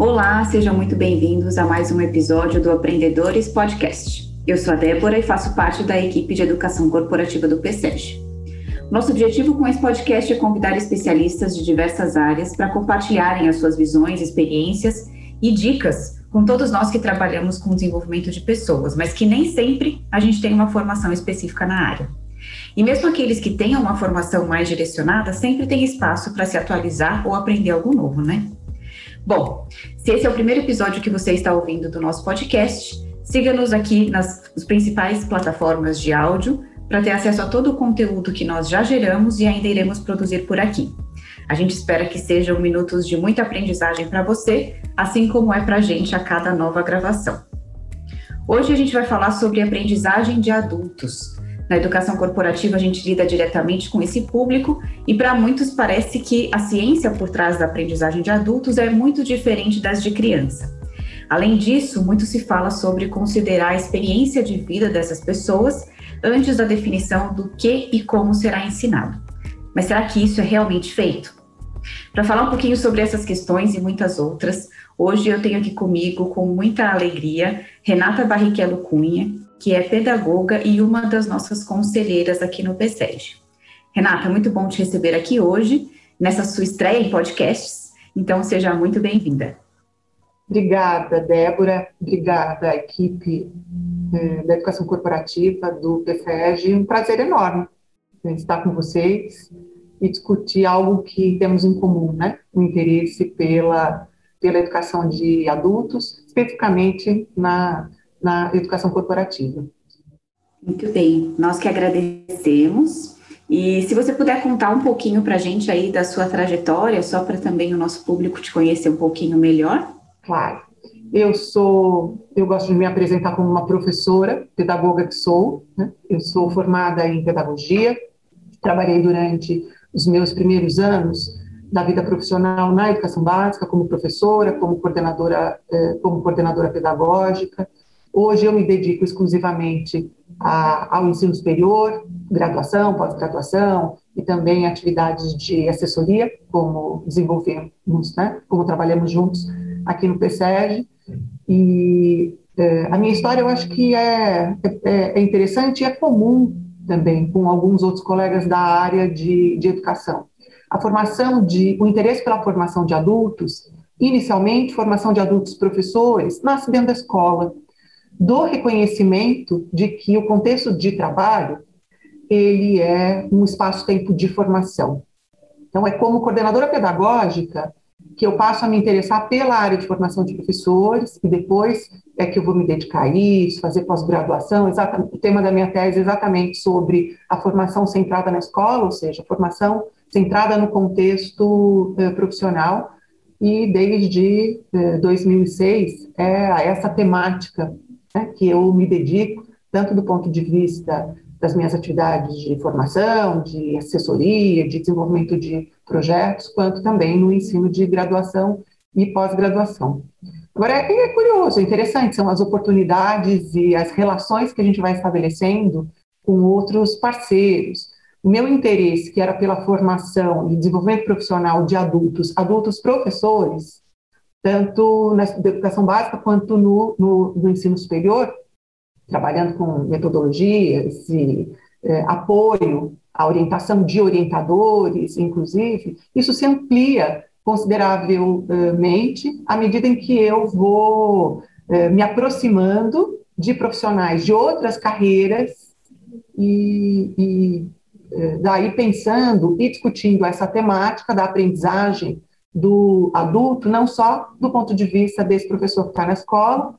Olá, sejam muito bem-vindos a mais um episódio do Aprendedores Podcast. Eu sou a Débora e faço parte da equipe de educação corporativa do PSEG. Nosso objetivo com esse podcast é convidar especialistas de diversas áreas para compartilharem as suas visões, experiências e dicas com todos nós que trabalhamos com desenvolvimento de pessoas, mas que nem sempre a gente tem uma formação específica na área. E mesmo aqueles que tenham uma formação mais direcionada, sempre tem espaço para se atualizar ou aprender algo novo, né? Bom, se esse é o primeiro episódio que você está ouvindo do nosso podcast, siga-nos aqui nas principais plataformas de áudio para ter acesso a todo o conteúdo que nós já geramos e ainda iremos produzir por aqui. A gente espera que sejam minutos de muita aprendizagem para você, assim como é para a gente a cada nova gravação. Hoje a gente vai falar sobre aprendizagem de adultos, na educação corporativa, a gente lida diretamente com esse público e para muitos parece que a ciência por trás da aprendizagem de adultos é muito diferente das de criança. Além disso, muito se fala sobre considerar a experiência de vida dessas pessoas antes da definição do que e como será ensinado. Mas será que isso é realmente feito? Para falar um pouquinho sobre essas questões e muitas outras, hoje eu tenho aqui comigo, com muita alegria, Renata Barrichello Cunha, que é pedagoga e uma das nossas conselheiras aqui no PSEG. Renata, muito bom te receber aqui hoje, nessa sua estreia em podcasts, então seja muito bem-vinda. Obrigada, Débora, obrigada, equipe eh, da Educação Corporativa do PSEG, um prazer enorme estar com vocês e discutir algo que temos em comum, né? O interesse pela, pela educação de adultos, especificamente na na educação corporativa. Muito bem, nós que agradecemos. E se você puder contar um pouquinho para a gente aí da sua trajetória, só para também o nosso público te conhecer um pouquinho melhor. Claro. Eu sou, eu gosto de me apresentar como uma professora, pedagoga que sou. Né? Eu sou formada em pedagogia. Trabalhei durante os meus primeiros anos da vida profissional na educação básica, como professora, como coordenadora, eh, como coordenadora pedagógica. Hoje eu me dedico exclusivamente a, ao ensino superior, graduação, pós-graduação e também atividades de assessoria, como desenvolvemos, né, como trabalhamos juntos aqui no PSEG. E é, a minha história eu acho que é, é, é interessante e é comum também com alguns outros colegas da área de, de educação. A formação de, o interesse pela formação de adultos, inicialmente formação de adultos professores, nasce dentro da escola, do reconhecimento de que o contexto de trabalho ele é um espaço-tempo de formação. Então, é como coordenadora pedagógica que eu passo a me interessar pela área de formação de professores e depois é que eu vou me dedicar a isso, fazer pós-graduação. O tema da minha tese é exatamente sobre a formação centrada na escola, ou seja, formação centrada no contexto eh, profissional. E desde eh, 2006 é essa temática né, que eu me dedico, tanto do ponto de vista das minhas atividades de formação, de assessoria, de desenvolvimento de projetos, quanto também no ensino de graduação e pós-graduação. Agora, é, é curioso, é interessante, são as oportunidades e as relações que a gente vai estabelecendo com outros parceiros. O meu interesse, que era pela formação e desenvolvimento profissional de adultos, adultos professores, tanto na educação básica quanto no, no, no ensino superior, trabalhando com metodologias e é, apoio à orientação de orientadores, inclusive, isso se amplia consideravelmente à medida em que eu vou é, me aproximando de profissionais de outras carreiras e, e é, daí pensando e discutindo essa temática da aprendizagem do adulto, não só do ponto de vista desse professor que está na escola,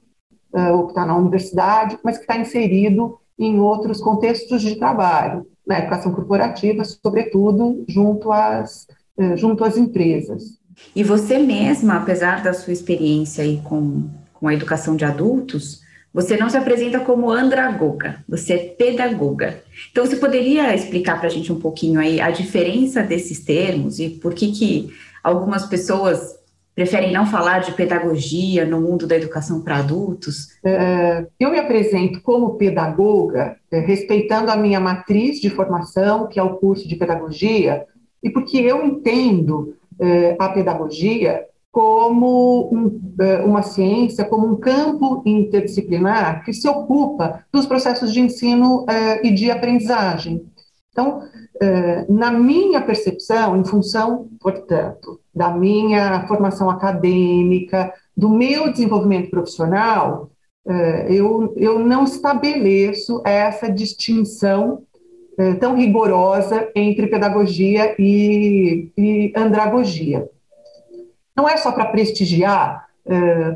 uh, ou que está na universidade, mas que está inserido em outros contextos de trabalho, na educação corporativa, sobretudo junto às, uh, junto às empresas. E você mesma, apesar da sua experiência aí com, com a educação de adultos, você não se apresenta como andragoga, você é pedagoga. Então, você poderia explicar para a gente um pouquinho aí a diferença desses termos e por que que Algumas pessoas preferem não falar de pedagogia no mundo da educação para adultos? É, eu me apresento como pedagoga, é, respeitando a minha matriz de formação, que é o curso de pedagogia, e porque eu entendo é, a pedagogia como um, uma ciência, como um campo interdisciplinar que se ocupa dos processos de ensino e de aprendizagem. Então, na minha percepção, em função, portanto, da minha formação acadêmica, do meu desenvolvimento profissional, uh, eu, eu não estabeleço essa distinção tão rigorosa entre pedagogia e, e andragogia. Não é só para prestigiar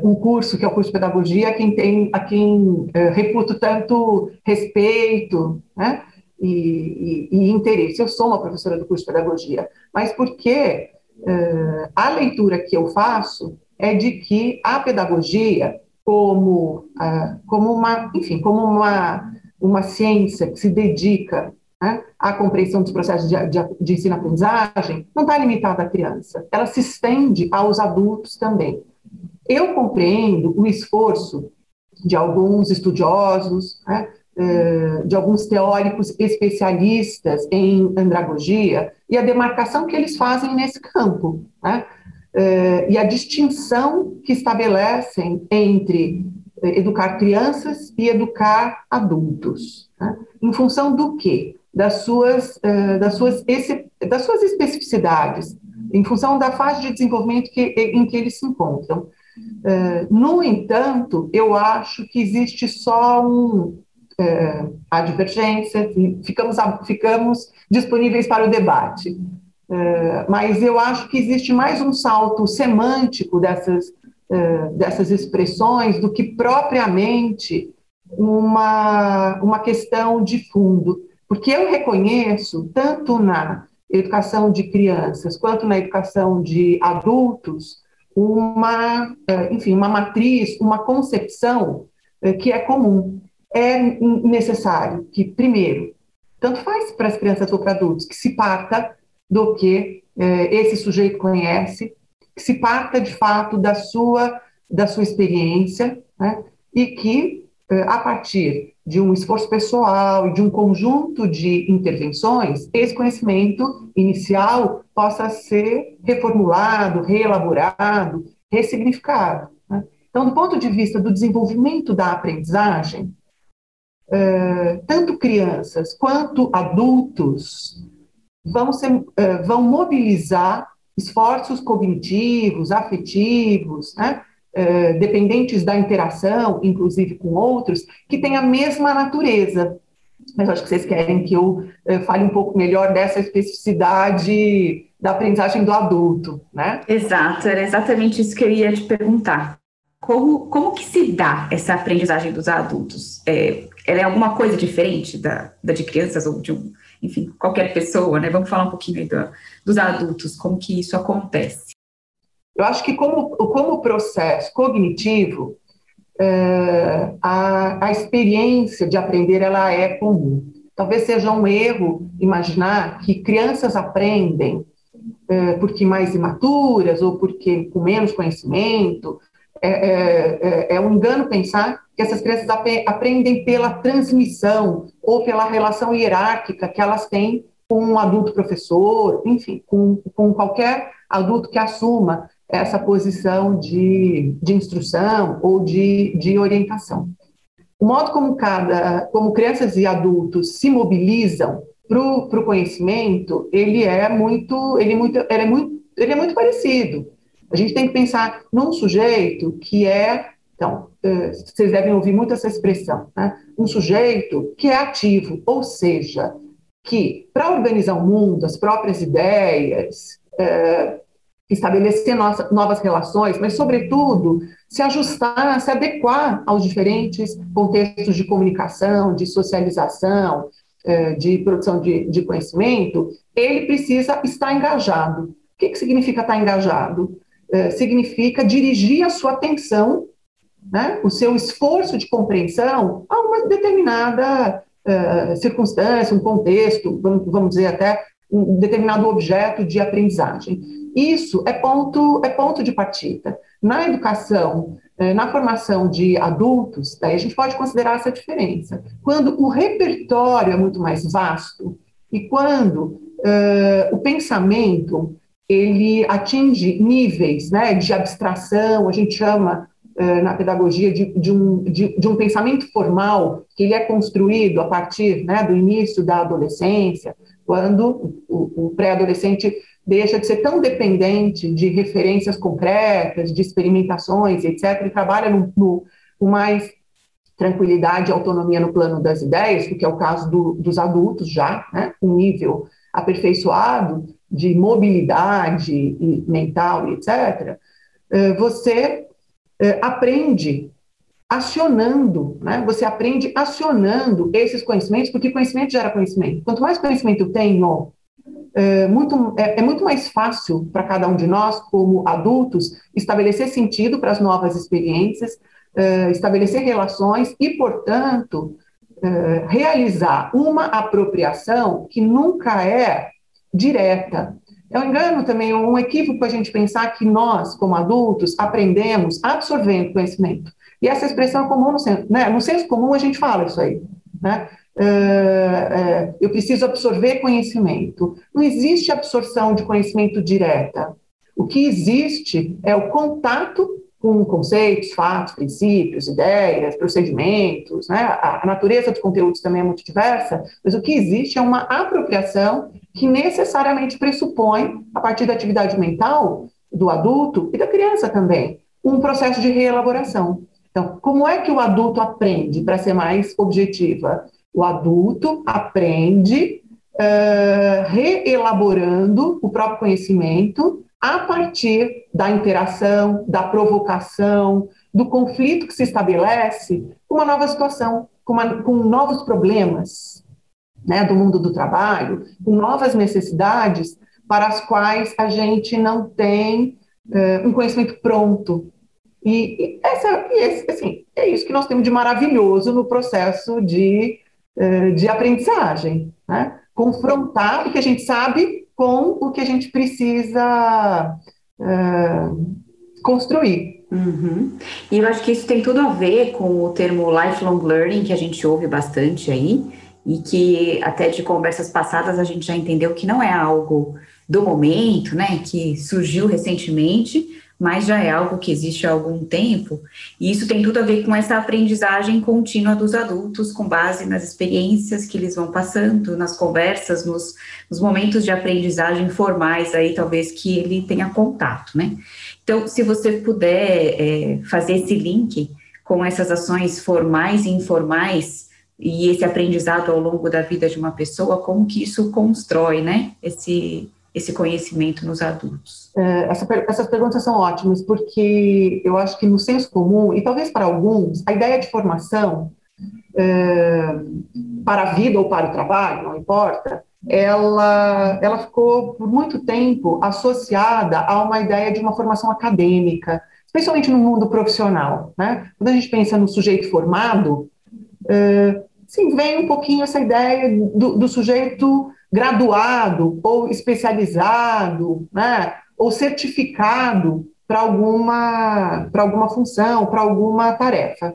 um curso que é o curso de pedagogia, a quem tem, a quem reputo tanto respeito, né? E, e, e, interesse. Eu sou uma professora do curso de pedagogia, mas porque uh, a leitura que eu faço é de que a pedagogia, como, uh, como uma, enfim, como uma, uma ciência que se dedica né, a compreensão dos processos de, de, de ensino-aprendizagem não está limitada à criança, ela se estende aos adultos também. Eu compreendo o esforço de alguns estudiosos, né, de alguns teóricos especialistas em andragogia e a demarcação que eles fazem nesse campo, né, eh, e a distinção que estabelecem entre eh, educar crianças e educar adultos. Né, em função do quê? das suas, das, suas das suas especificidades, em função da fase de desenvolvimento que, em que eles se encontram. No entanto, eu acho que existe só um, uh, a divergência, ficamos, ficamos disponíveis para o debate. Uh, mas eu acho que existe mais um salto semântico dessas, dessas expressões do que propriamente uma, uma questão de fundo. Porque eu reconheço, tanto na educação de crianças quanto na educação de adultos, uma, eh, enfim, uma matriz, uma concepção eh, que é comum. É necessário que, primeiro, tanto faz para as crianças ou para adultos, que se parta do que eh, esse sujeito conhece, que se parta de fato da sua, da sua experiência, né, e que, a partir de um esforço pessoal e de um conjunto de intervenções, esse conhecimento inicial possa ser reformulado, reelaborado, ressignificado. Né? Então, do ponto de vista do desenvolvimento da aprendizagem, uh, tanto crianças quanto adultos vão, ser, uh, vão mobilizar esforços cognitivos, afetivos, né? Eh, dependentes da interação, inclusive com outros, que têm a mesma natureza. Mas acho que vocês querem que eu fale um pouco melhor dessa especificidade da aprendizagem do adulto, né? Exato, era exatamente isso que eu ia te perguntar. Como, como que se dá essa aprendizagem dos adultos? É, ela é alguma coisa diferente da, da de crianças ou de um, enfim, qualquer pessoa, né? Vamos falar um pouquinho aí do, dos adultos, como que isso acontece. Eu acho que como, como processo cognitivo, é, a, a experiência de aprender ela é comum. Talvez seja um erro imaginar que crianças aprendem é, porque mais imaturas ou porque com menos conhecimento. É, é, é, é um engano pensar que essas crianças ap aprendem pela transmissão ou pela relação hierárquica que elas têm com um adulto professor, enfim, com, com qualquer adulto que assuma essa posição de, de instrução ou de, de orientação. O modo como cada, como crianças e adultos se mobilizam para o conhecimento, ele é muito, ele é muito, ele é muito, ele é muito parecido. A gente tem que pensar num sujeito que é, então, eh, vocês devem ouvir muito essa expressão, né? um sujeito que é ativo, ou seja, que para organizar o mundo, as próprias ideias, eh, estabelecer novas relações, mas, sobretudo, se ajustar, se adequar aos diferentes contextos de comunicação, de socialização, eh, de produção de, de conhecimento, ele precisa estar engajado. O que, que significa estar engajado? Eh, significa dirigir a sua atenção, né, o seu esforço de compreensão a uma determinada uh, circunstância, um contexto, vamos, vamos dizer até um determinado objeto de aprendizagem. Isso é ponto, é ponto de partida. Na educação, eh, na formação de adultos, daí a gente pode considerar essa diferença. Quando o repertório é muito mais vasto e quando uh, o pensamento ele atinge níveis né, de abstração, a gente chama uh, na pedagogia de, de, um, de, de, um pensamento formal, que ele é construído a partir né, do início da adolescência, quando o, o pré-adolescente deixa de ser tão dependente de referências concretas, de experimentações, etc., e trabalha no, no, com mais tranquilidade e autonomia no plano das ideias, que é o caso do, dos adultos já, né, um nível aperfeiçoado de mobilidade mental, etc., eh, você eh, aprende acionando, né? Você aprende acionando esses conhecimentos, porque conhecimento gera conhecimento. Quanto mais conhecimento eu tenho, é muito, é, é muito mais fácil para cada um de nós, como adultos, estabelecer sentido para as novas experiências, estabelecer relações e, portanto, realizar uma apropriação que nunca é direta. É um engano também, um equívoco a gente pensar que nós, como adultos, aprendemos absorvendo conhecimento. E essa expressão é comum no senso, né? No senso comum a gente fala isso aí, né? Uh, uh, eu preciso absorver conhecimento. Não existe absorção de conhecimento direta. O que existe é o contato com conceitos, fatos, princípios, ideias, procedimentos, né? A, a natureza dos conteúdos também é muito diversa, mas o que existe é uma apropriação que necessariamente pressupõe, a partir da atividade mental do adulto e da criança também, um processo de reelaboração. Então, como é que o adulto aprende, para ser mais objetiva? O adulto aprende uh, reelaborando o próprio conhecimento a partir da interação, da provocação, do conflito que se estabelece com uma nova situação, com, uma, com novos problemas né, do mundo do trabalho, com novas necessidades para as quais a gente não tem uh, um conhecimento pronto, e, essa, esse, assim, é isso que nós temos de maravilhoso no processo de, eh, de aprendizagem, né? confrontar o que a gente sabe com o que a gente precisa uh, construir. Uhum. E eu acho que isso tem tudo a ver com o termo lifelong learning, que a gente ouve bastante aí, e que até de conversas passadas a gente já entendeu que não é algo do momento, né, que surgiu recentemente, mas já é algo que existe há algum tempo, e isso tem tudo a ver com essa aprendizagem contínua dos adultos, com base nas experiências que eles vão passando, nas conversas, nos, nos momentos de aprendizagem formais aí, talvez que ele tenha contato, né? Então, se você puder é, fazer esse link com essas ações formais e informais, e esse aprendizado ao longo da vida de uma pessoa, como que isso constrói, né, esse, esse conhecimento nos adultos? É, essa, essas perguntas são ótimas, porque eu acho que no senso comum, e talvez para alguns, a ideia de formação é, para a vida ou para o trabalho, não importa, ela, ela ficou por muito tempo associada a uma ideia de uma formação acadêmica, especialmente no mundo profissional. Né? Quando a gente pensa no sujeito formado, é, sim, vem um pouquinho essa ideia do, do sujeito graduado ou especializado, né, ou certificado para alguma, para alguma função, para alguma tarefa.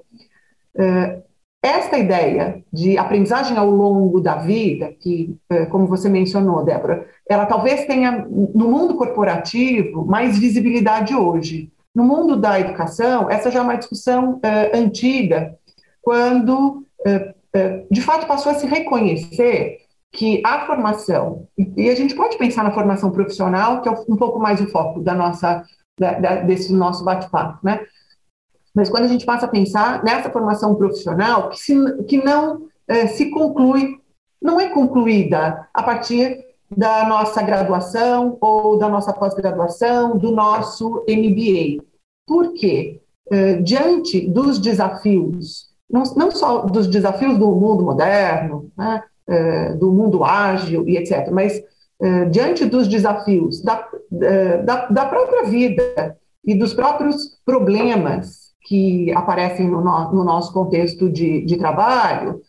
É, esta ideia de aprendizagem ao longo da vida, que, é, como você mencionou, Débora, ela talvez tenha, no mundo corporativo, mais visibilidade hoje. No mundo da educação, essa já é uma discussão uh, antiga, quando, de fato, passou a se reconhecer que a formação, e a gente pode pensar na formação profissional, que é um pouco mais o foco da nossa, da, da, desse nosso bate-papo, né? Mas quando a gente passa a pensar nessa formação profissional, que, se, que não é, se conclui, não é concluída a partir da nossa graduação ou da nossa pós-graduação, do nosso MBA. Por quê? É, diante dos desafios, não, não só dos desafios do mundo moderno, né, é, do mundo ágil e etc. Mas, é, diante dos desafios da, é, da, da, própria vida e dos próprios problemas que aparecem no, no, no nosso contexto de, de trabalho,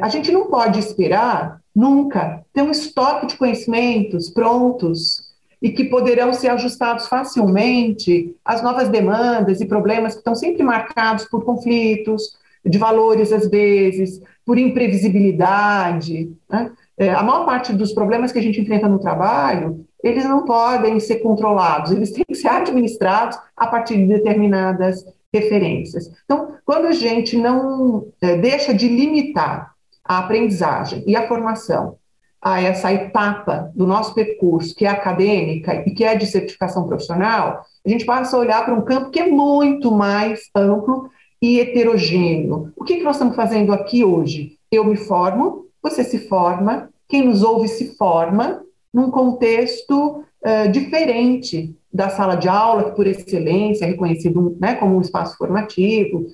a gente não pode esperar nunca ter um estoque de conhecimentos prontos e que poderão ser ajustados facilmente às novas demandas e problemas que estão sempre marcados por conflitos, de valores, às vezes, por imprevisibilidade. Né? É, a maior parte dos problemas que a gente enfrenta no trabalho, eles não podem ser controlados, eles têm que ser administrados a partir de determinadas referências. Então, quando a gente não é, deixa de limitar a aprendizagem e a formação a essa etapa do nosso percurso, que é acadêmica e que é de certificação profissional, a gente passa a olhar para um campo que é muito mais amplo e heterogêneo. O que, que nós estamos fazendo aqui hoje? Eu me formo, você se forma, quem nos ouve se forma num contexto uh, diferente da sala de aula, que por excelência é reconhecido né, como um espaço formativo,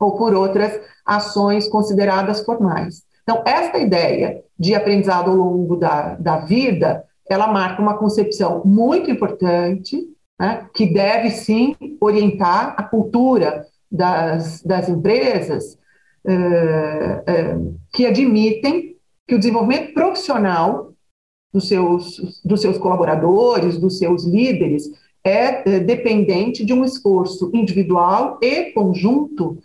ou por outras ações consideradas formais. Então, esta ideia de aprendizado ao longo da, da vida, ela marca uma concepção muito importante, né, que deve sim orientar a cultura das, das empresas uh, uh, que admitem que o desenvolvimento profissional dos seus, dos seus colaboradores, dos seus líderes, é, é dependente de um esforço individual e conjunto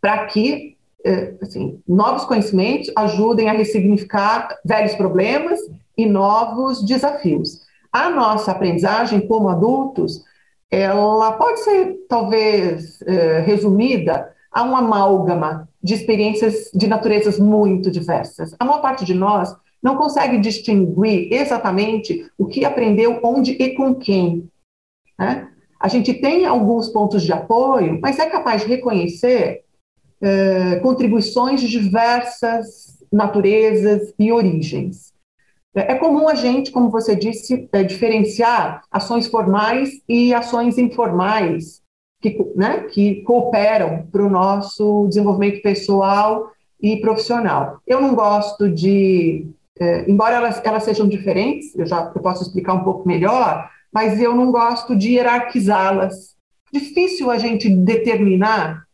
para que assim, novos conhecimentos ajudem a ressignificar velhos problemas e novos desafios. A nossa aprendizagem como adultos, ela pode ser talvez é, resumida a um amálgama de experiências de naturezas muito diversas. A maior parte de nós não consegue distinguir exatamente o que aprendeu onde e com quem. Né? A gente tem alguns pontos de apoio, mas é capaz de reconhecer eh, contribuições de diversas naturezas e origens. É comum a gente, como você disse, é, diferenciar ações formais e ações informais que, né, que cooperam para o nosso desenvolvimento pessoal e profissional. Eu não gosto de é, embora elas, elas sejam diferentes, eu já eu posso explicar um pouco melhor, mas eu não gosto de hierarquizá-las. Difícil a gente determinar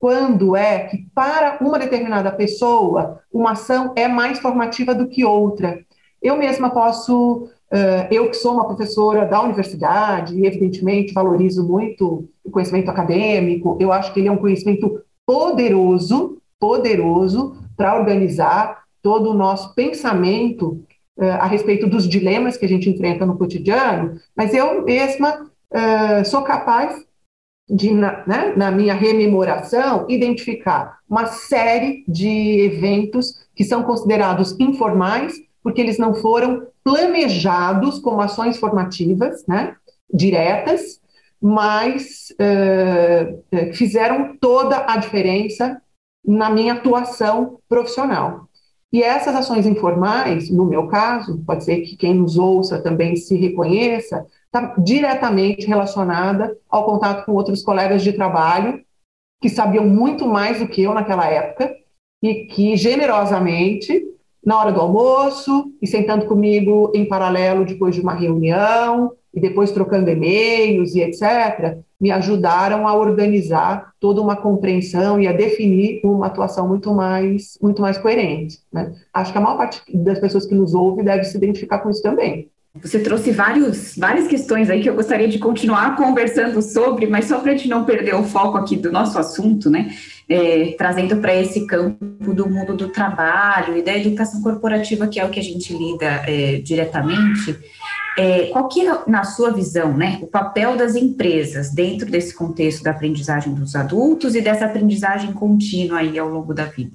quando é que, para uma determinada pessoa, uma ação é mais formativa do que outra. Eu mesma posso, uh, eu que sou uma professora da universidade, evidentemente valorizo muito o conhecimento acadêmico, eu acho que ele é um conhecimento poderoso, poderoso para organizar todo o nosso pensamento uh, a respeito dos dilemas que a gente enfrenta no cotidiano, mas eu mesma uh, sou capaz de, na, né, na minha rememoração, identificar uma série de eventos que são considerados informais, porque eles não foram planejados como ações formativas, né, diretas, mas uh, fizeram toda a diferença na minha atuação profissional. E essas ações informais, no meu caso, pode ser que quem nos ouça também se reconheça, está diretamente relacionada ao contato com outros colegas de trabalho que sabiam muito mais do que eu naquela época e que generosamente, na hora do almoço e sentando comigo em paralelo depois de uma reunião e depois trocando e-mails e etc., me ajudaram a organizar toda uma compreensão e a definir uma atuação muito mais, muito mais coerente. Né? Acho que a maior parte das pessoas que nos ouve deve se identificar com isso também. Você trouxe vários, várias questões aí que eu gostaria de continuar conversando sobre, mas só para a gente não perder o foco aqui do nosso assunto, né? É, trazendo para esse campo do mundo do trabalho e da educação corporativa, que é o que a gente lida é, diretamente. É, qual que é, na sua visão, né, o papel das empresas dentro desse contexto da aprendizagem dos adultos e dessa aprendizagem contínua aí ao longo da vida?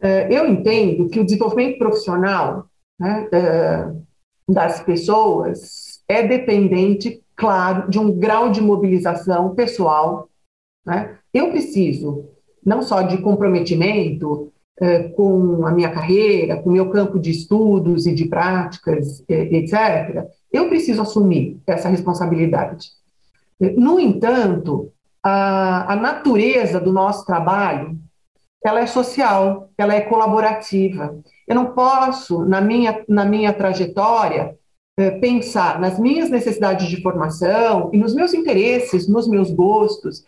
É, eu entendo que o desenvolvimento profissional né, é, das pessoas é dependente, claro, de um grau de mobilização pessoal. Né? Eu preciso não só de comprometimento é, com a minha carreira, com o meu campo de estudos e de práticas, é, etc., eu preciso assumir essa responsabilidade. No entanto, a, a natureza do nosso trabalho ela é social, ela é colaborativa. Eu não posso, na minha, na minha trajetória, é, pensar nas minhas necessidades de formação e nos meus interesses, nos meus gostos,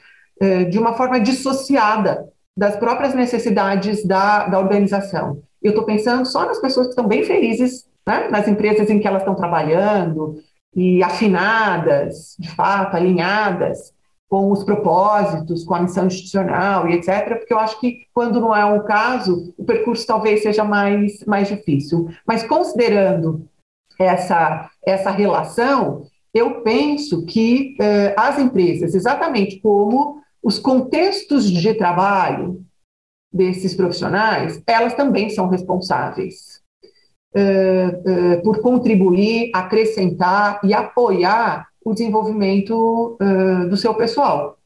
de uma forma dissociada das próprias necessidades da, da organização. Eu estou pensando só nas pessoas que estão bem felizes né, nas empresas em que elas estão trabalhando e afinadas, de fato, alinhadas com os propósitos, com a missão institucional e etc., porque eu acho que quando não é um caso, o percurso talvez seja mais, mais difícil. Mas considerando essa, essa relação, eu penso que eh, as empresas, exatamente como os contextos de trabalho desses profissionais, elas também são responsáveis eh, eh, por contribuir, acrescentar e apoiar o desenvolvimento do seu pessoal.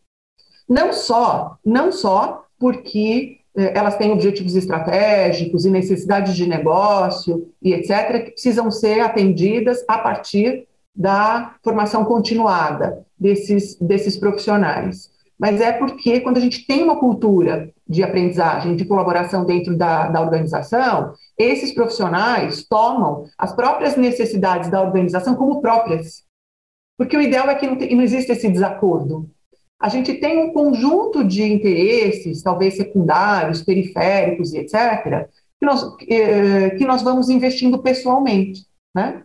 Não só, não só porque elas têm objetivos estratégicos e necessidades de negócio e etc., que precisam ser atendidas a partir da formação continuada desses, desses profissionais. Mas é porque, quando a gente tem uma cultura de aprendizagem, de colaboração dentro da, da organização, esses profissionais tomam as próprias necessidades da organização como próprias. Porque o ideal é que não, tem, não exista esse desacordo. A gente tem um conjunto de interesses, talvez secundários, periféricos e etc., que nós, eh, que nós vamos investindo pessoalmente. Né?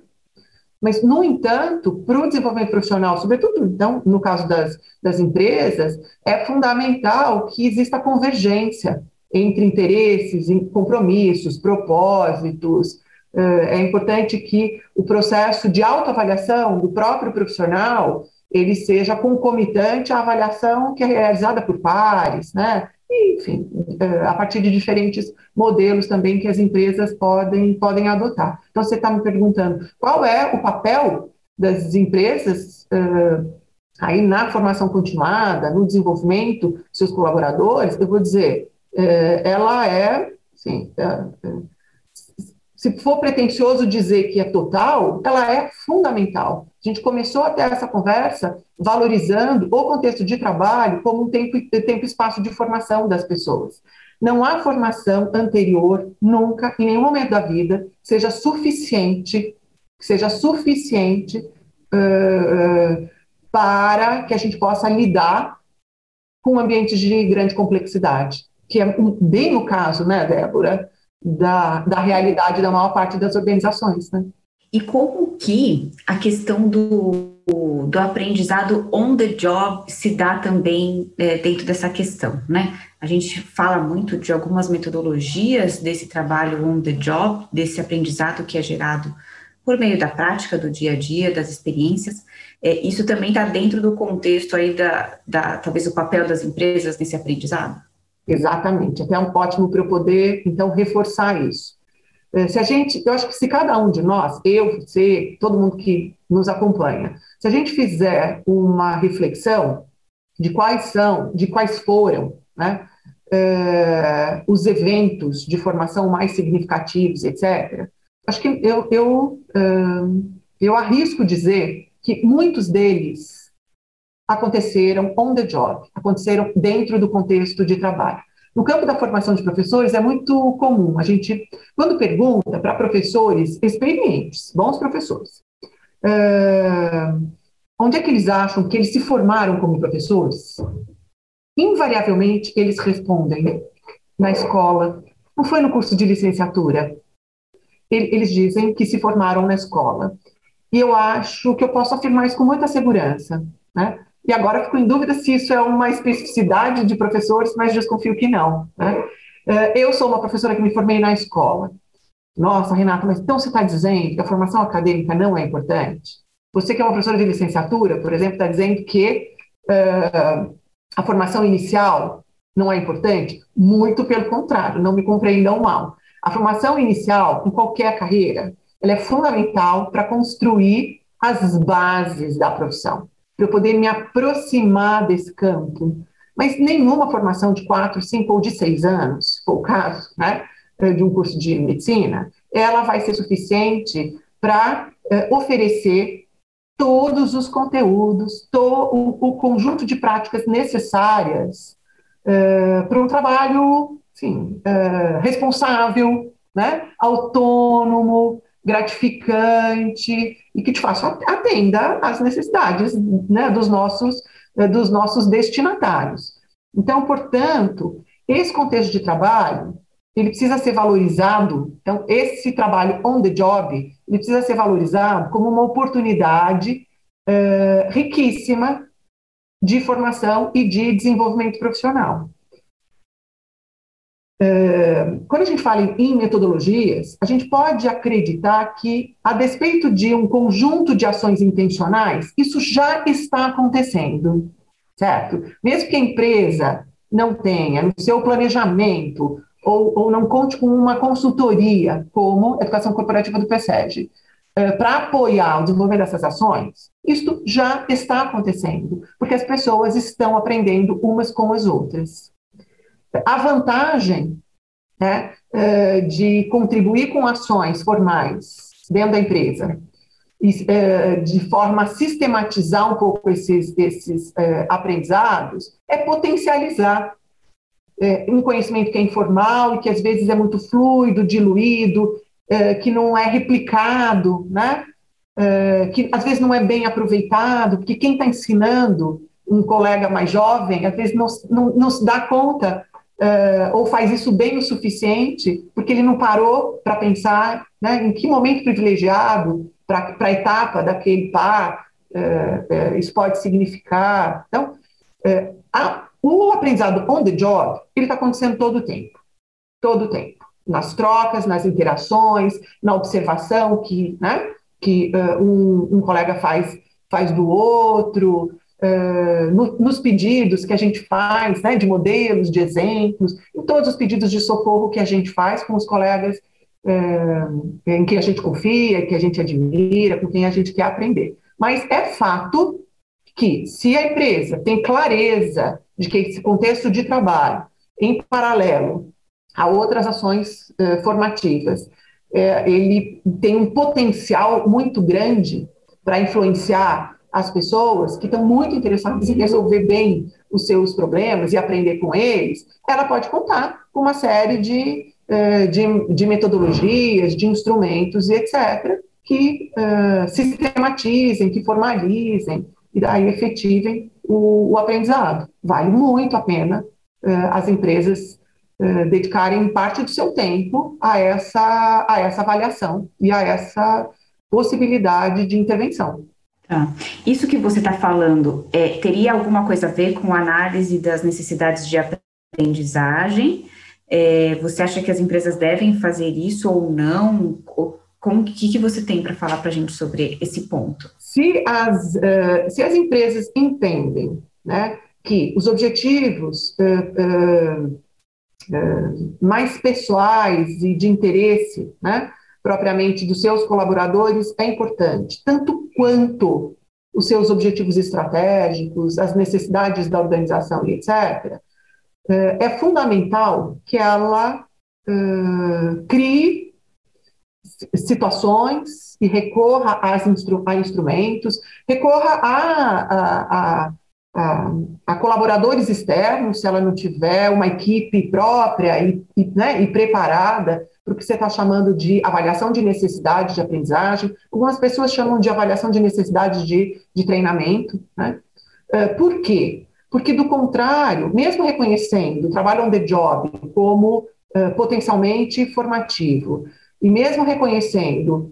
Mas, no entanto, para o desenvolvimento profissional, sobretudo então, no caso das, das empresas, é fundamental que exista convergência entre interesses, compromissos, propósitos. É importante que o processo de autoavaliação do próprio profissional ele seja concomitante à avaliação que é realizada por pares, né? enfim, é, a partir de diferentes modelos também que as empresas podem, podem adotar. Então, você está me perguntando qual é o papel das empresas uh, aí na formação continuada, no desenvolvimento dos seus colaboradores, eu vou dizer, uh, ela é, sim, uh, se for pretensioso dizer que é total, ela é fundamental. A gente começou até essa conversa valorizando o contexto de trabalho como um tempo, tempo e espaço de formação das pessoas. Não há formação anterior, nunca, em nenhum momento da vida, seja suficiente, seja suficiente uh, para que a gente possa lidar com ambientes de grande complexidade, que é bem o caso, né, Débora, da, da realidade da maior parte das organizações, né? E como que a questão do, do aprendizado on the job se dá também é, dentro dessa questão, né? A gente fala muito de algumas metodologias desse trabalho on the job, desse aprendizado que é gerado por meio da prática, do dia a dia, das experiências. É, isso também está dentro do contexto aí da, da, talvez, o papel das empresas nesse aprendizado? Exatamente, até um ótimo para eu poder, então, reforçar isso. É, se a gente, eu acho que se cada um de nós, eu, você, todo mundo que nos acompanha, se a gente fizer uma reflexão de quais são, de quais foram, né, é, os eventos de formação mais significativos, etc., acho que eu, eu, é, eu arrisco dizer que muitos deles aconteceram on the job, aconteceram dentro do contexto de trabalho. No campo da formação de professores é muito comum. A gente, quando pergunta para professores experientes, bons professores, uh, onde é que eles acham que eles se formaram como professores? Invariavelmente eles respondem na escola, não foi no curso de licenciatura. Eles dizem que se formaram na escola. E eu acho que eu posso afirmar isso com muita segurança. Né? E agora fico em dúvida se isso é uma especificidade de professores, mas desconfio que não. Né? É, eu sou uma professora que me formei na escola. Nossa, Renata, mas então você está dizendo que a formação acadêmica não é importante? Você que é uma professora de licenciatura, por exemplo, está dizendo que uh, a formação inicial não é importante? Muito pelo contrário, não me compreendam mal. A formação inicial, em qualquer carreira, ela é fundamental para construir as bases da profissão para eu poder me aproximar desse campo. Mas nenhuma formação de quatro, cinco ou de seis anos, se for o caso, né, eh, de um curso de medicina, ela vai ser suficiente para uh, oferecer todos os conteúdos, to, o, o, conjunto de práticas necessárias uh, para um trabalho uh, responsável, né, autônomo, gratificante e que de fato atenda às necessidades né, dos, nossos, eh, dos nossos destinatários. Então, portanto, esse contexto de trabalho ele precisa ser valorizado. Então, esse trabalho on the job ele precisa ser valorizado como uma oportunidade uh, riquíssima de formação e de desenvolvimento profissional. Uh, quando a gente fala em metodologias, a gente pode acreditar que, a despeito de um conjunto de ações intencionais, isso já está acontecendo, certo? Mesmo que a empresa não tenha no seu planejamento ou, ou não conte com uma consultoria como a Educação Corporativa do PSEG, uh, para apoiar o desenvolvimento dessas ações, isso já está acontecendo, porque as pessoas estão aprendendo umas com as outras. A vantagem né, eh, de contribuir com ações formais dentro da empresa, eh, de forma a sistematizar um pouco esses, esses eh, aprendizados, é potencializar um conhecimento que é informal e que às vezes é muito fluido, diluído, que não é replicado, né? que às vezes não é bem aproveitado, porque quem está ensinando um colega mais jovem, às vezes não, não, não se dá conta uh, ou faz isso bem o suficiente, porque ele não parou para pensar né, em que momento privilegiado para a etapa daquele par uh, uh, isso pode significar. Então, a, o aprendizado on the job, ele está acontecendo todo o tempo, todo o tempo, nas trocas, nas interações, na observação que, né, que um, um colega faz, faz do outro, Uh, no, nos pedidos que a gente faz, né, de modelos, de exemplos, em todos os pedidos de socorro que a gente faz com os colegas uh, em quem a gente confia, que a gente admira, com quem a gente quer aprender. Mas é fato que, se a empresa tem clareza de que esse contexto de trabalho, em paralelo a outras ações uh, formativas, ele tem um potencial muito grande para influenciar as pessoas que estão muito interessadas em resolver bem os seus problemas e aprender com eles, ela pode contar com uma série de, eh, de, de metodologias, de instrumentos e etc., que uh, sistematizem, que formalizem e daí efetivem o, o aprendizado. Vale muito a pena uh, as empresas dedicarem parte do seu tempo a essa, a essa avaliação e a essa possibilidade de intervenção. Tá. Isso que você está falando é, teria alguma coisa a ver com a análise das necessidades de aprendizagem? É, você acha que as empresas devem fazer isso ou não? Como que, que você tem para falar para a gente sobre esse ponto? Se as, uh, se as empresas entendem né, que os objetivos uh, uh, mais pessoais e de interesse né, propriamente dos seus colaboradores é importante, tanto quanto os seus objetivos estratégicos, as necessidades da organização e etc., é, é fundamental que ela uh, crie situações e recorra instru a instrumentos, recorra a, a, a, a, a colaboradores externos, se ela não tiver uma equipe própria e, e, né, e preparada para o que você está chamando de avaliação de necessidade de aprendizagem. Algumas pessoas chamam de avaliação de necessidade de, de treinamento. Né? Uh, por quê? Porque, do contrário, mesmo reconhecendo o trabalho on the job como uh, potencialmente formativo, e mesmo reconhecendo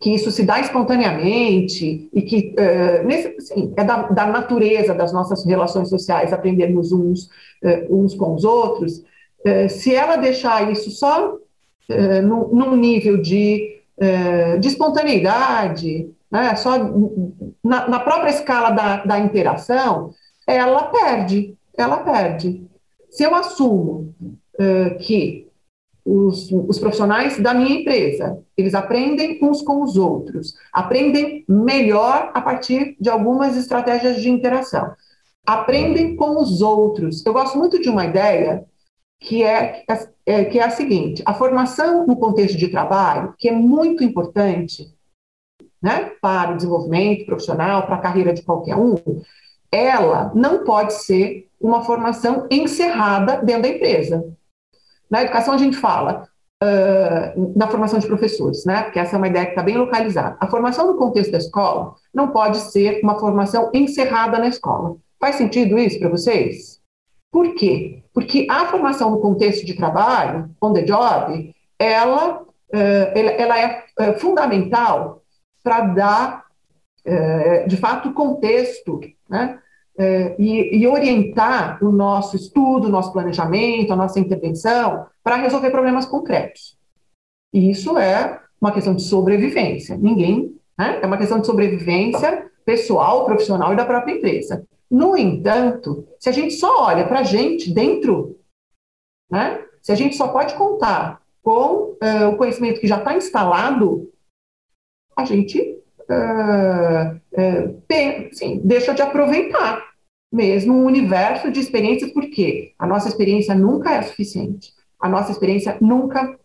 que isso se dá espontaneamente e que uh, nesse, assim, é da, da, natureza das nossas relações sociais aprendermos uns, uh, uns com os outros, se ela deixar isso só num nível de, de espontaneidade, né, só na, na, própria escala da, da interação, ela perde, ela perde. Se eu assumo que os, os, profissionais da minha empresa. Eles aprendem uns com os outros, aprendem melhor a partir de algumas estratégias de interação, aprendem com os outros. Eu gosto muito de uma ideia que é, é, que é a seguinte: a formação no contexto de trabalho, que é muito importante né, para o desenvolvimento profissional, para a carreira de qualquer um, ela não pode ser uma formação encerrada dentro da empresa. Na educação, a gente fala uh, na formação de professores, né? Porque essa é uma ideia que está bem localizada. A formação no contexto da escola não pode ser uma formação encerrada na escola. Faz sentido isso para vocês? Por quê? Porque a formação no contexto de trabalho, on the job, ela, uh, ela, é uh, fundamental para dar, uh, de fato, contexto né, e, orientar o nosso estudo, o nosso planejamento, a nossa intervenção para resolver problemas concretos. E isso é uma questão de sobrevivência. Ninguém, né? é uma questão de sobrevivência pessoal, profissional e da própria empresa. No entanto, se a gente só olha para a gente dentro, né? se a gente só pode contar com uh, o conhecimento que já está instalado, a gente uh, uh, tem, sim, deixa de aproveitar mesmo um universo de experiências, porque a nossa experiência nunca é suficiente, a nossa experiência nunca,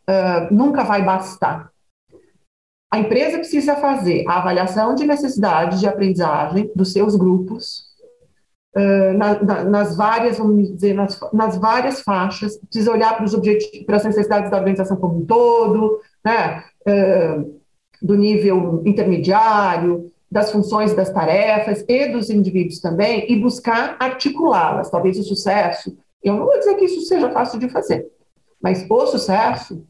nunca vai bastar. A empresa precisa fazer a avaliação de necessidade de aprendizagem dos seus grupos, Uh, na, na, nas várias, vamos dizer, nas, nas, várias faixas, precisa olhar para os objetivos, para as necessidades da organização como um todo, né, uh, do nível intermediário, das funções das tarefas e dos indivíduos também, e buscar articulá-las. Talvez o sucesso, eu não vou dizer que isso seja fácil de fazer, mas o sucesso,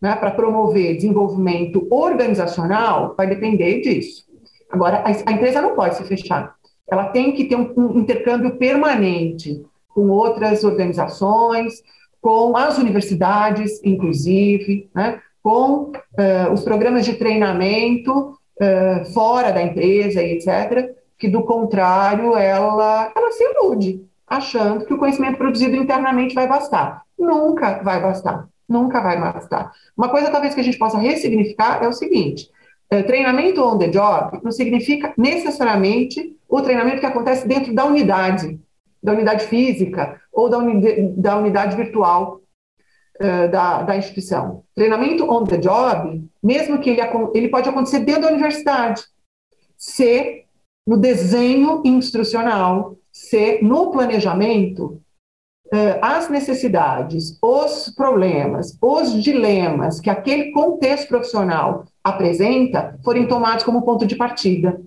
né, para promover desenvolvimento organizacional, vai depender disso. Agora, a, a empresa não pode se fechar ela tem que ter um, um intercâmbio permanente com outras organizações, com as universidades, inclusive, né, com uh, os programas de treinamento uh, fora da empresa etc., que do contrário ela, ela se ilude, achando que o conhecimento produzido internamente vai bastar. Nunca vai bastar, nunca vai bastar. Uma coisa talvez que a gente possa ressignificar é o seguinte, uh, treinamento on the job não significa necessariamente o treinamento que acontece dentro da unidade, da unidade física ou da, uni da unidade virtual uh, da, da instituição. Treinamento on the job, mesmo que ele, ele pode acontecer dentro da universidade, se no desenho instrucional, se no planejamento, uh, as necessidades, os problemas, os dilemas que aquele contexto profissional apresenta forem tomados como ponto de partida.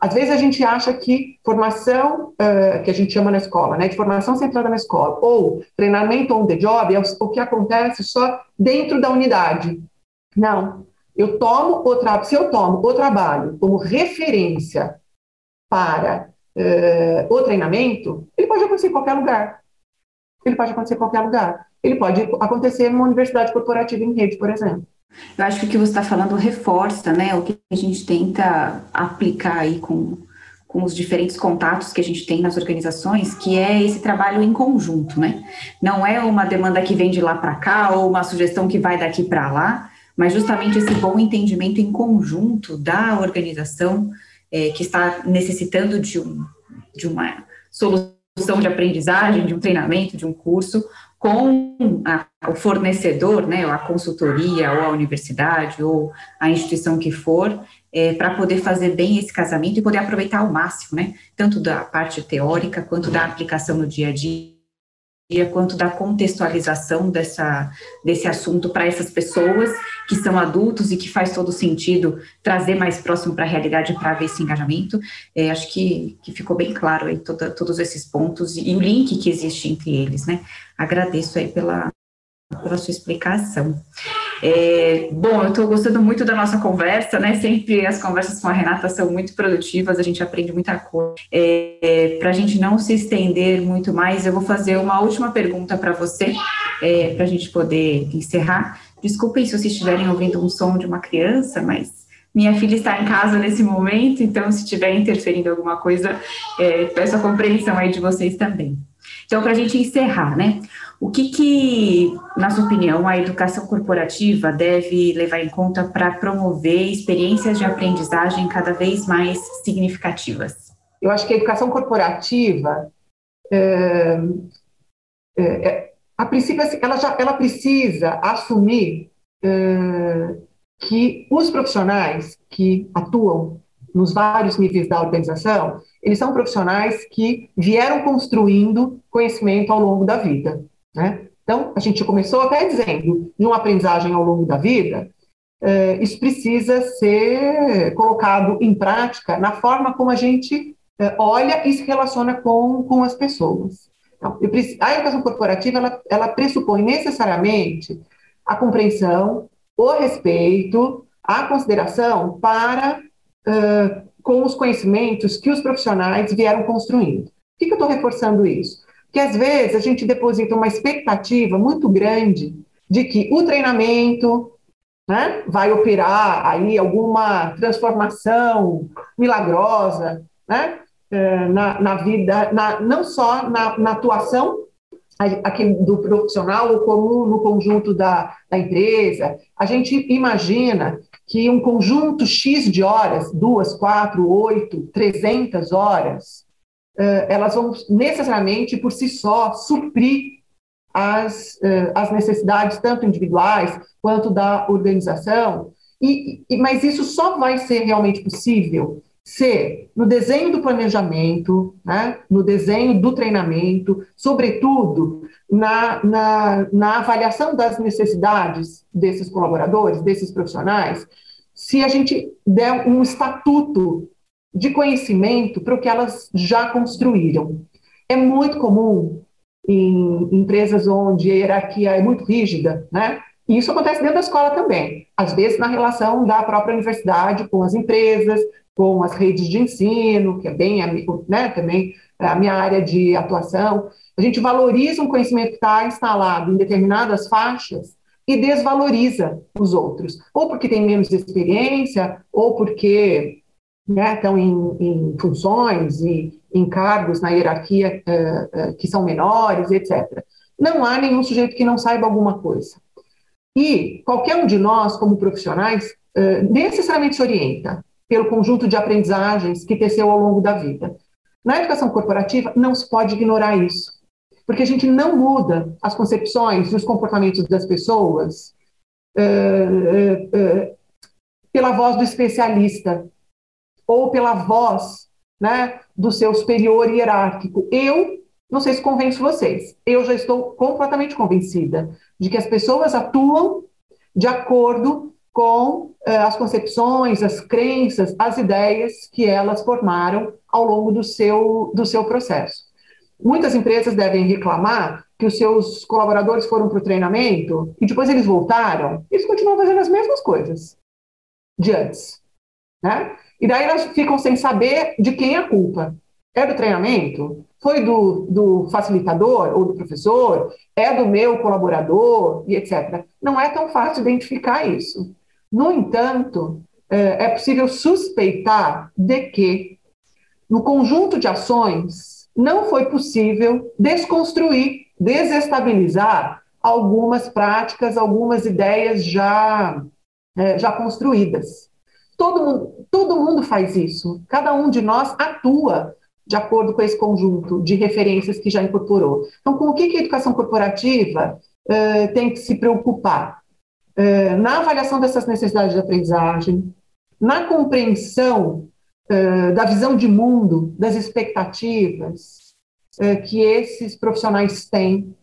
Às vezes a gente acha que formação, uh, que a gente chama na escola, né, de formação centrada na escola, ou treinamento on the job, é o que acontece só dentro da unidade. Não. Eu tomo o tra... Se eu tomo o trabalho como referência para uh, o treinamento, ele pode acontecer em qualquer lugar. Ele pode acontecer em qualquer lugar. Ele pode acontecer numa universidade corporativa em rede, por exemplo. Eu acho que o que você está falando reforça, né, o que a gente tenta aplicar aí com, com os diferentes contatos que a gente tem nas organizações, que é esse trabalho em conjunto, né? Não é uma demanda que vem de lá para cá ou uma sugestão que vai daqui para lá, mas justamente esse bom entendimento em conjunto da organização é, que está necessitando de, um, de uma solução de aprendizagem, de um treinamento, de um curso, com a, o fornecedor, né, a consultoria, ou a universidade, ou a instituição que for, é, para poder fazer bem esse casamento e poder aproveitar ao máximo, né, tanto da parte teórica quanto da aplicação no dia a dia quanto da contextualização dessa, desse assunto para essas pessoas que são adultos e que faz todo sentido trazer mais próximo para a realidade para ver esse engajamento. É, acho que, que ficou bem claro aí toda, todos esses pontos e, e o link que existe entre eles, né? Agradeço aí pela, pela sua explicação. É, bom, eu estou gostando muito da nossa conversa, né? Sempre as conversas com a Renata são muito produtivas, a gente aprende muita coisa. É, para a gente não se estender muito mais, eu vou fazer uma última pergunta para você, é, para a gente poder encerrar. Desculpem se vocês estiverem ouvindo um som de uma criança, mas minha filha está em casa nesse momento, então se estiver interferindo alguma coisa, é, peço a compreensão aí de vocês também. Então, para a gente encerrar, né? O que, que, na sua opinião, a educação corporativa deve levar em conta para promover experiências de aprendizagem cada vez mais significativas? Eu acho que a educação corporativa, é, é, é a princípio, assim, ela, já, ela precisa assumir é, que os profissionais que atuam nos vários níveis da organização, eles são profissionais que vieram construindo conhecimento ao longo da vida. Né? Então, a gente começou até dizendo, de uma aprendizagem ao longo da vida, eh, isso precisa ser colocado em prática na forma como a gente eh, olha e se relaciona com, com as pessoas. Então, a educação corporativa, ela, ela pressupõe necessariamente a compreensão, o respeito, a consideração para uh, com os conhecimentos que os profissionais vieram construindo. que, que eu estou reforçando isso? Porque às vezes a gente deposita uma expectativa muito grande de que o treinamento né, vai operar aí alguma transformação milagrosa né, na, na vida, na, não só na, na atuação aqui do profissional como no conjunto da, da empresa. A gente imagina que um conjunto X de horas, duas, quatro, oito, trezentas horas, elas vão necessariamente por si só suprir as, as necessidades tanto individuais quanto da organização. E, e, mas isso só vai ser realmente possível se no desenho do planejamento, né, no desenho do treinamento, sobretudo na, na, na avaliação das necessidades desses colaboradores, desses profissionais, se a gente der um estatuto de conhecimento para o que elas já construíram. É muito comum em empresas onde a hierarquia é muito rígida, né? E isso acontece dentro da escola também, às vezes na relação da própria universidade com as empresas, com as redes de ensino, que é bem né, também a minha área de atuação. A gente valoriza um conhecimento que está instalado em determinadas faixas e desvaloriza os outros, ou porque tem menos experiência, ou porque né, estão em, em, funções e em cargos na hierarquia uh, uh, que são menores, etc. Não há nenhum sujeito que não saiba alguma coisa. E qualquer um de nós, como profissionais, uh, necessariamente se orienta pelo conjunto de aprendizagens que teceu ao longo da vida. Na educação corporativa, não se pode ignorar isso, porque a gente não muda as concepções e os comportamentos das pessoas uh, uh, uh, pela voz do especialista ou pela voz né, do seu superior hierárquico. Eu não sei se convenço vocês, eu já estou completamente convencida de que as pessoas atuam de acordo com eh, as concepções, as crenças, as ideias que elas formaram ao longo do seu, do seu processo. Muitas empresas devem reclamar que os seus colaboradores foram para o treinamento e depois eles voltaram, eles continuam fazendo as mesmas coisas de antes. Né? E daí elas ficam sem saber de quem é a culpa. É do treinamento? Foi do, do facilitador ou do professor? É do meu colaborador? E etc. Não é tão fácil identificar isso. No entanto, é, é possível suspeitar de que, no conjunto de ações, não foi possível desconstruir, desestabilizar algumas práticas, algumas ideias já, é, já construídas. Todo mundo, todo mundo faz isso, cada um de nós atua de acordo com esse conjunto de referências que já incorporou. Então, com o que a educação corporativa uh, tem que se preocupar? Eh, na avaliação dessas necessidades de aprendizagem, na compreensão uh, da visão de mundo, das expectativas uh, que esses profissionais têm,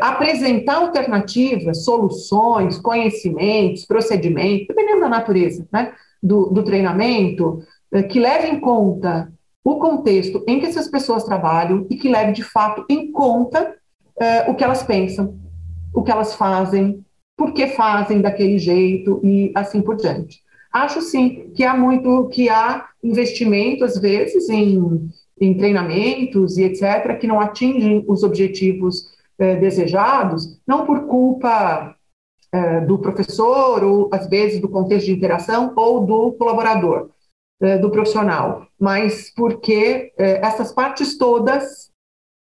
apresentar alternativas, soluções, conhecimentos, procedimentos, dependendo da natureza né, do, do treinamento, que leve em conta o contexto em que essas pessoas trabalham e que leve de fato em conta o que elas pensam, o que elas fazem, por que fazem daquele jeito e assim por diante. Acho sim que há muito, que há investimento às vezes em, em treinamentos e etc que não atingem os objetivos eh, desejados, não por culpa eh, do professor ou às vezes do contexto de interação ou do colaborador, eh, do profissional, mas porque essas partes todas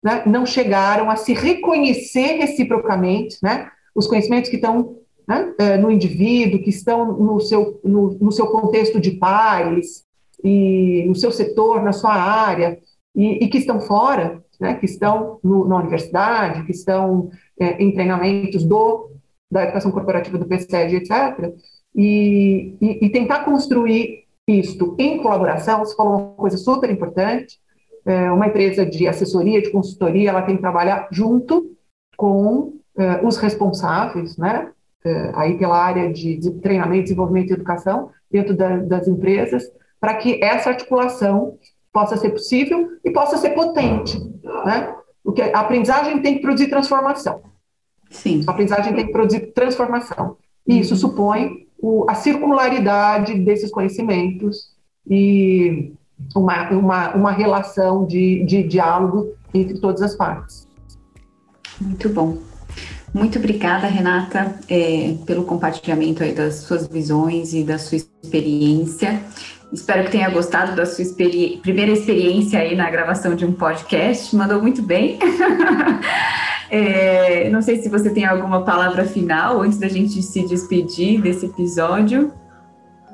né, não chegaram a se reconhecer reciprocamente, né, os conhecimentos que estão né, é, no indivíduo, que estão no seu, no, no, seu contexto de pares, e no seu setor, na sua área, e, e que estão fora, né, que estão no, na universidade, que estão é, em treinamentos do, da educação corporativa do PSEG, etc., e, e, e, tentar construir isto em colaboração, você falou uma coisa super importante, é, uma empresa de assessoria, de consultoria, ela tem que trabalhar junto com uh, os responsáveis, né, uh, aí pela área de, de, treinamento, desenvolvimento e educação dentro da, das empresas, para que essa articulação possa ser possível e possa ser potente, né? Porque a aprendizagem tem que produzir transformação. Sim. A aprendizagem tem que produzir transformação. E isso uhum. supõe o, a circularidade desses conhecimentos e, uma, uma, uma relação de, de diálogo entre todas as partes. Muito bom. Muito obrigada, Renata, é, pelo compartilhamento das suas visões e da sua experiência. Espero que tenha gostado da sua experi primeira experiência aí na gravação de um podcast. Mandou muito bem. é, não sei se você tem alguma palavra final antes da gente se despedir desse episódio.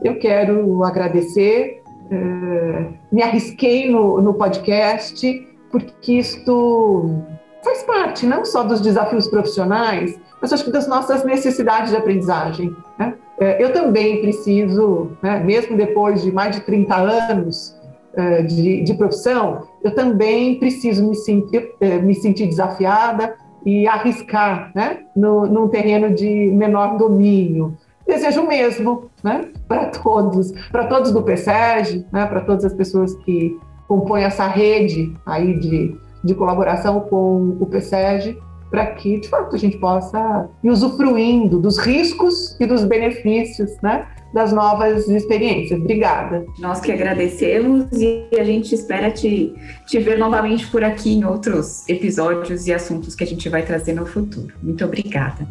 Eu quero agradecer. É, me arrisquei no, no podcast porque isto faz parte não só dos desafios profissionais, mas acho que das nossas necessidades de aprendizagem. Né? É, eu também preciso, né, mesmo depois de mais de 30 anos é, de, de profissão, eu também preciso me sentir, é, me sentir desafiada e arriscar né, no, num terreno de menor domínio. Desejo o mesmo né, para todos, para todos do PSEG, né, para todas as pessoas que compõem essa rede aí de de colaboração com o PSEG, para que, de fato, a gente possa ir usufruindo dos riscos e dos benefícios né, das novas experiências. Obrigada. Nós que agradecemos e a gente espera te, te ver novamente por aqui em outros episódios e assuntos que a gente vai trazer no futuro. Muito obrigada.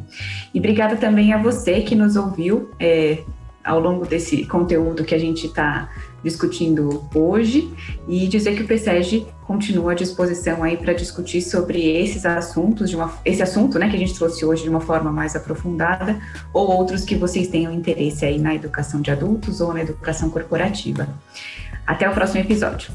E obrigada também a você que nos ouviu é, ao longo desse conteúdo que a gente está discutindo hoje e dizer que o PSEG continua à disposição aí para discutir sobre esses assuntos, de uma, esse assunto né, que a gente trouxe hoje de uma forma mais aprofundada, ou outros que vocês tenham interesse aí na educação de adultos ou na educação corporativa. Até o próximo episódio.